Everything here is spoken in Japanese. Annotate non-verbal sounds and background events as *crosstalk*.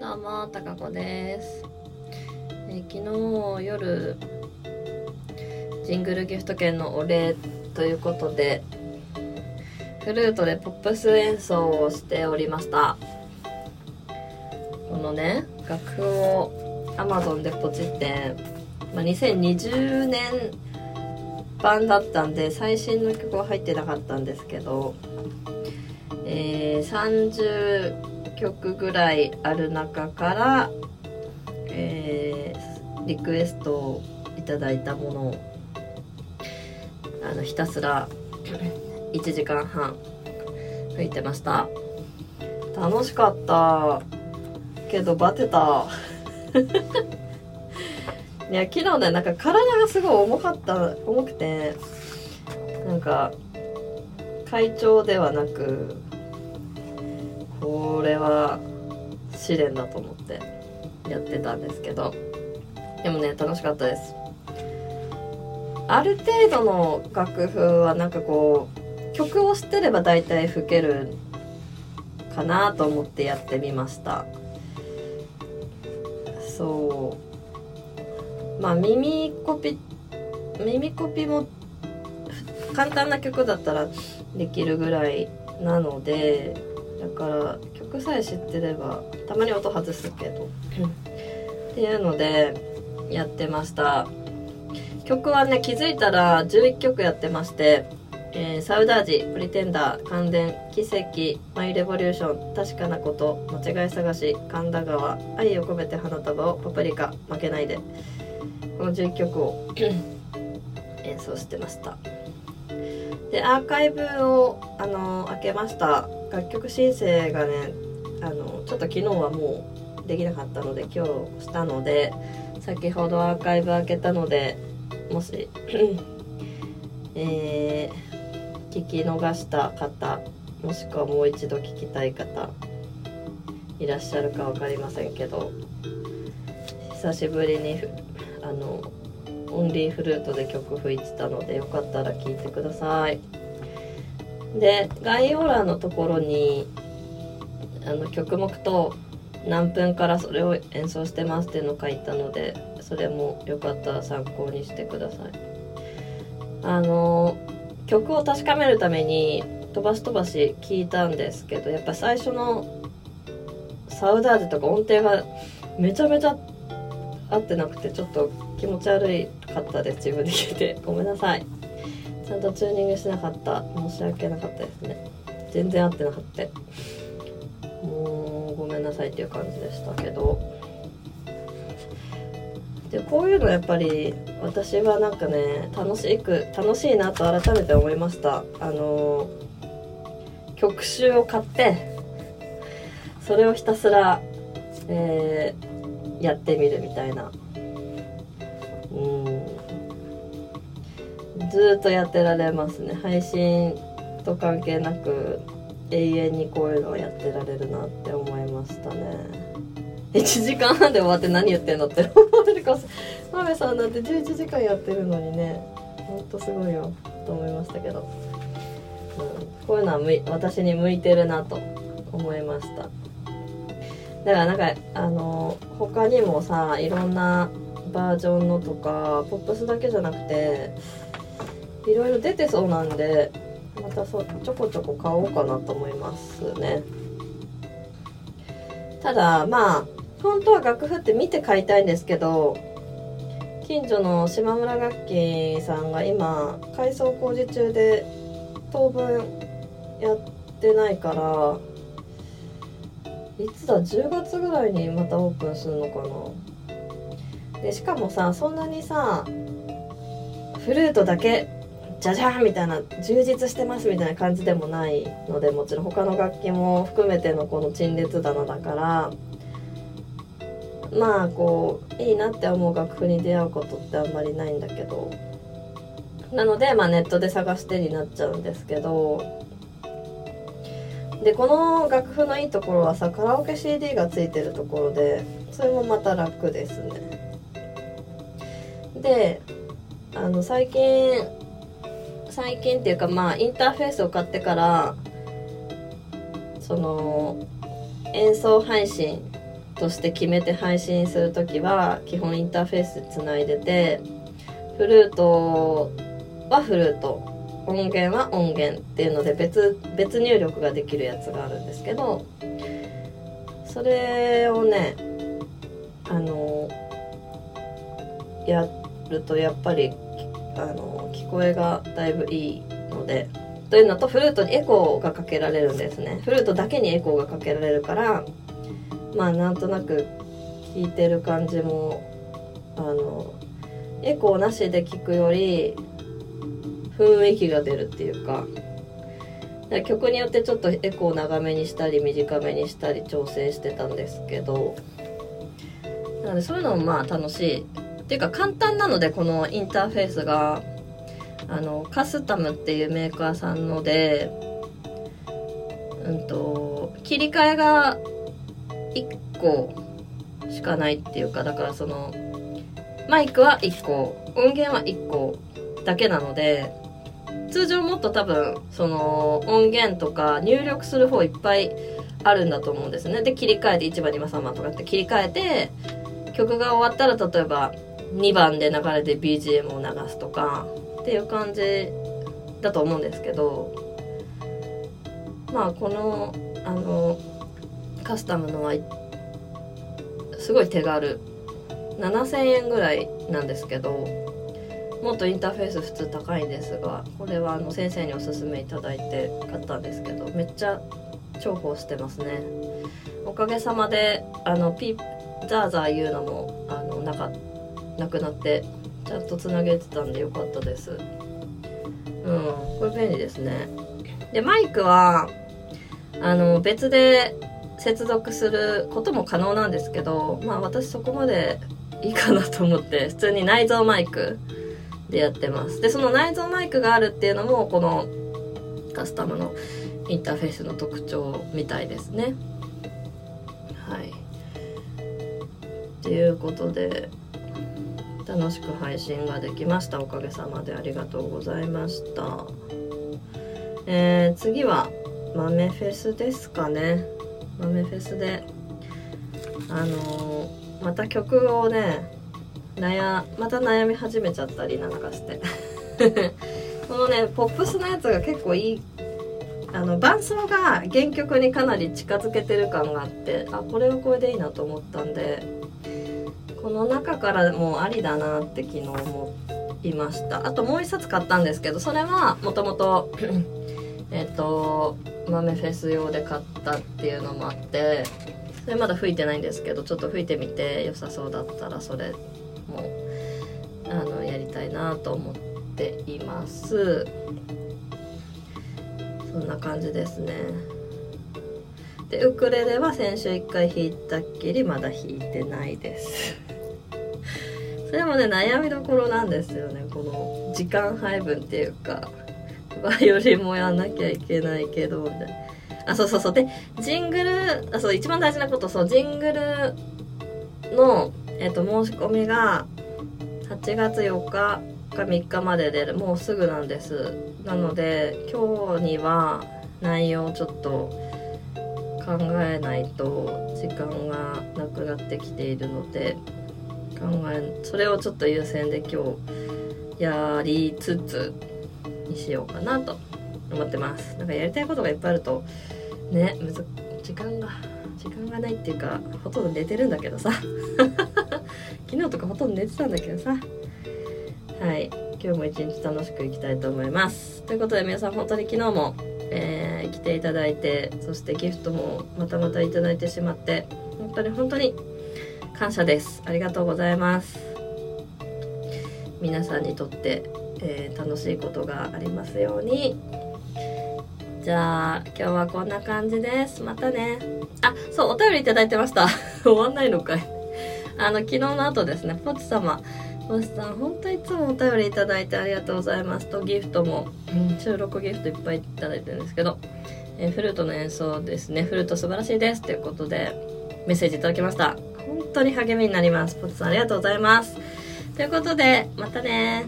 どうも、たかこです。え昨日夜、ジングルギフト券のお礼ということで、フルートでポップス演奏をしておりました。このね、楽譜を Amazon でポチって、まあ、2020年版だったんで、最新の曲は入ってなかったんですけど、えー30曲ぐらいある中から、えーリクエストをいただいたものをあのひたすら1時間半吹いてました。楽しかった。けどバテた。*laughs* いや昨日ねなんか体がすごい重かった重くてなんか会長ではなくこれは試練だと思ってやってたんですけどでもね楽しかったです。ある程度の楽譜はなんかこう曲を知ってれば大体吹けるかなと思ってやってみました。そう。まあ耳コピ耳コピも簡単な曲だったらできるぐらいなのでだから曲さえ知ってればたまに音外すけどっていうのでやってました。曲はね気づいたら11曲やってまして、えーサウダージプリテンダー感電奇跡マイレボリューション確かなこと間違い探し神田川愛を込めて花束をパプリカ負けないでこの11曲を *clears throat* 演奏してました。でアーカイブをあの開けました楽曲申請がねあのちょっと昨日はもうできなかったので今日したので先ほどアーカイブ開けたのでもし *coughs* えー聞き逃した方もしくはもう一度聞きたい方いらっしゃるか分かりませんけど久しぶりにあのオンリーフルートで曲吹いてたのでよかったら聴いてください。で概要欄のところにあの曲目と何分からそれを演奏してますっていうのを書いたのでそれもよかったら参考にしてください。あの曲を確かめるために飛ばし飛ばし聞いたんですけどやっぱ最初のサウダージとか音程がめちゃめちゃ合ってなくてちょっと気持ち悪かったです自分で聞いて。ごめんなさい。ちゃんとチューニングしなかった。申し訳なかったですね。全然合ってなかった。もうごめんなさいっていう感じでしたけど。でこういうのやっぱり私はなんかね楽しく楽しいなと改めて思いました。あの曲集を買ってそれをひたすら、えーやってみるみたいな。ずっとやってられますね。配信と関係なく永遠にこういうのをやってられるなって思いましたね。1時間半で終わって何言ってんのって *laughs* 思ってるかもしれさんなんて11時間やってるのにねほんとすごいよと思いましたけど、うん、こういうのはむい私に向いてるなと思いました。だからなんかあの他にもさいろんなバージョンのとかポップスだけじゃなくていろいろ出てそうなんでまたそちょこちょこ買おうかなと思いますね。ただまあ本当は楽譜って見て買いたいんですけど近所の島村楽器さんが今改装工事中で当分やってないからいつだ10月ぐらいにまたオープンするのかな。でしかもさそんなにさフルートだけじゃじゃんみたいな充実してますみたいな感じでもないのでもちろん他の楽器も含めてのこの陳列棚だからまあこういいなって思う楽譜に出会うことってあんまりないんだけどなのでまあネットで探してになっちゃうんですけどでこの楽譜のいいところはさカラオケ CD がついてるところでそれもまた楽ですね。であの最近最近っていうかまあインターフェースを買ってからその演奏配信として決めて配信する時は基本インターフェースつないでてフルートはフルート音源は音源っていうので別別入力ができるやつがあるんですけどそれをねあのやるとやっぱりあの聞こえがだいぶいいのでというのとフルートにエコーがかけられるんですね。フルートだけにエコーがかけられるからまあなんとなく聞いてる感じもあのエコーなしで聞くより雰囲気が出るっていうか曲によってちょっとエコー長めにしたり短めにしたり調整してたんですけどなのでそういうのもまあ楽しいていうか簡単なのでこのインターフェースがあのカスタムっていうメーカーさんのでうんと切り替えが1個しかないっていうかだからそのマイクは1個音源は1個だけなので通常もっと多分その音源とか入力する方いっぱいあるんだと思うんですね。で切り替えて1番2番3番とかって切り替えて曲が終わったら例えば2番で流れて BGM を流すとかっていう感じだと思うんですけどまあこのあのカスタムのはすごい手軽。7000円ぐらいなんですけどもっとインターフェース普通高いんですがこれはあの先生におすすめいただいて買ったんですけどめっちゃ重宝してますね。おかげさまであのピーザーザー言うのもあのなかなくなってちゃんとつなげてたんでよかったです。うんこれ便利ですね。でマイクはあの別で接続することも可能なんですけどまあ私そこまでいいかなと思って *laughs* 普通に内蔵マイクでやってます。でその内蔵マイクがあるっていうのもこのカスタムのインターフェースの特徴みたいですね。はい。ということで楽しく配信ができました。おかげさまでありがとうございました。えー、次は豆フェスですかね。豆フェスであのー、また曲をね悩また悩み始めちゃったりなんかして。*laughs* このねポップスのやつが結構いいあの伴奏が原曲にかなり近づけてる感があってあこれはこれでいいなと思ったんでこの中からもうありだなって昨日思いました。あともう一冊買ったんですけどそれはもともと *clears throat* えっと豆フェス用で買ったっていうのもあってそれまだ吹いてないんですけどちょっと吹いてみて良さそうだったらそれもあのやりたいなと思っています。そんな感じですね。でウクレレは先週1回弾いたっきりまだ弾いてないです。それもね悩みどころなんですよね。この時間配分っていうか。バイオリンもやんなきゃいけないけどみたいな。あそうそうそう。でジングルあそう一番大事なことそうジングルのえっ、と、申し込みが8月4日か3日まででもうすぐなんです。なので、今日には内容をちょっと考えないと時間がなくなってきているので、考え、それをちょっと優先で今日やりつつにしようかなと思ってます。なんかやりたいことがいっぱいあると、ね、むず、時間が。時間がないっていうかほとんど寝てるんだけどさ *laughs* 昨日とかほとんど寝てたんだけどさはい今日も一日楽しくいきたいと思いますということで皆さん本当に昨日も、えー、来ていただいてそしてギフトもまたまたいただいてしまって本当に本当に感謝です。ありがとうございます。皆さんにとって、えー、楽しいことがありますように。じゃあ今日はこんな感じです。またね。あそうお便りいただいてました。*laughs* 終わんないのかい。あの昨日の後ですね。ポチ様。ポチさん本当いつもお便りいただいてありがとうございます。とギフトも、うん、収録ギフトいっぱいいただいてるんですけど、えー、フルートの演奏ですね。フルート素晴らしいです。ということでメッセージいただきました。当に励みになります。ポツさんありがとうございます。ということでまたね